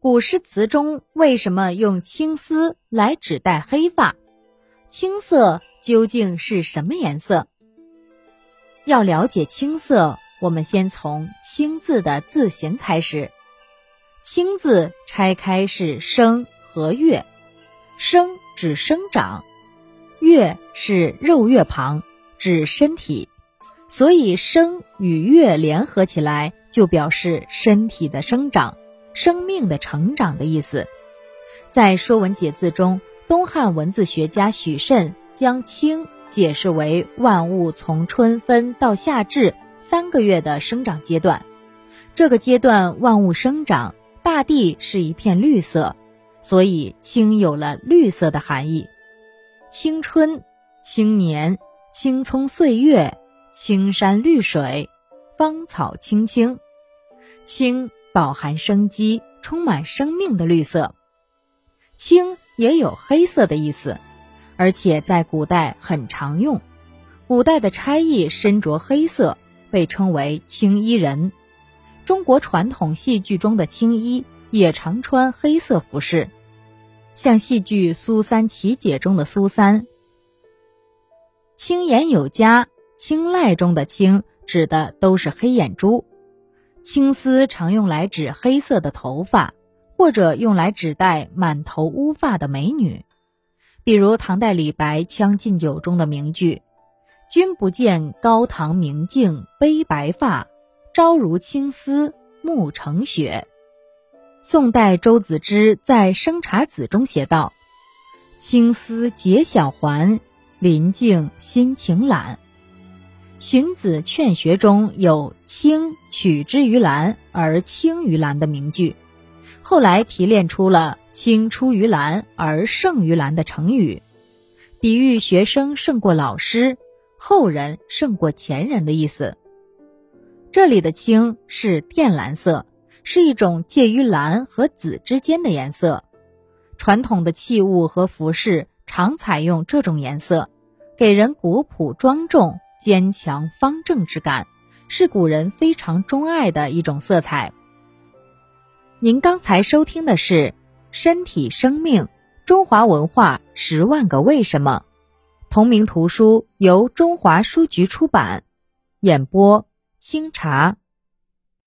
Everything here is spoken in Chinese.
古诗词中为什么用青丝来指代黑发？青色究竟是什么颜色？要了解青色，我们先从“青”字的字形开始。青字拆开是生和月，生指生长，月是肉月旁，指身体，所以生与月联合起来，就表示身体的生长。生命的成长的意思，在《说文解字》中，东汉文字学家许慎将“青”解释为万物从春分到夏至三个月的生长阶段。这个阶段万物生长，大地是一片绿色，所以“青”有了绿色的含义。青春、青年、青葱岁月、青山绿水、芳草青青，青。饱含生机、充满生命的绿色，青也有黑色的意思，而且在古代很常用。古代的差役身着黑色，被称为青衣人。中国传统戏剧中的青衣也常穿黑色服饰，像戏剧《苏三起解》中的苏三。青眼有加，青睐中的青指的都是黑眼珠。青丝常用来指黑色的头发，或者用来指代满头乌发的美女，比如唐代李白《将进酒》中的名句：“君不见高堂明镜悲白发，朝如青丝暮成雪。”宋代周子之在《生查子》中写道：“青丝结小环，临镜心情懒。”荀子《劝学》中有“青取之于蓝而青于蓝”的名句，后来提炼出了“青出于蓝而胜于蓝”的成语，比喻学生胜过老师，后人胜过前人的意思。这里的“青”是靛蓝色，是一种介于蓝和紫之间的颜色。传统的器物和服饰常采用这种颜色，给人古朴庄重。坚强方正之感，是古人非常钟爱的一种色彩。您刚才收听的是《身体生命：中华文化十万个为什么》，同名图书由中华书局出版，演播清茶。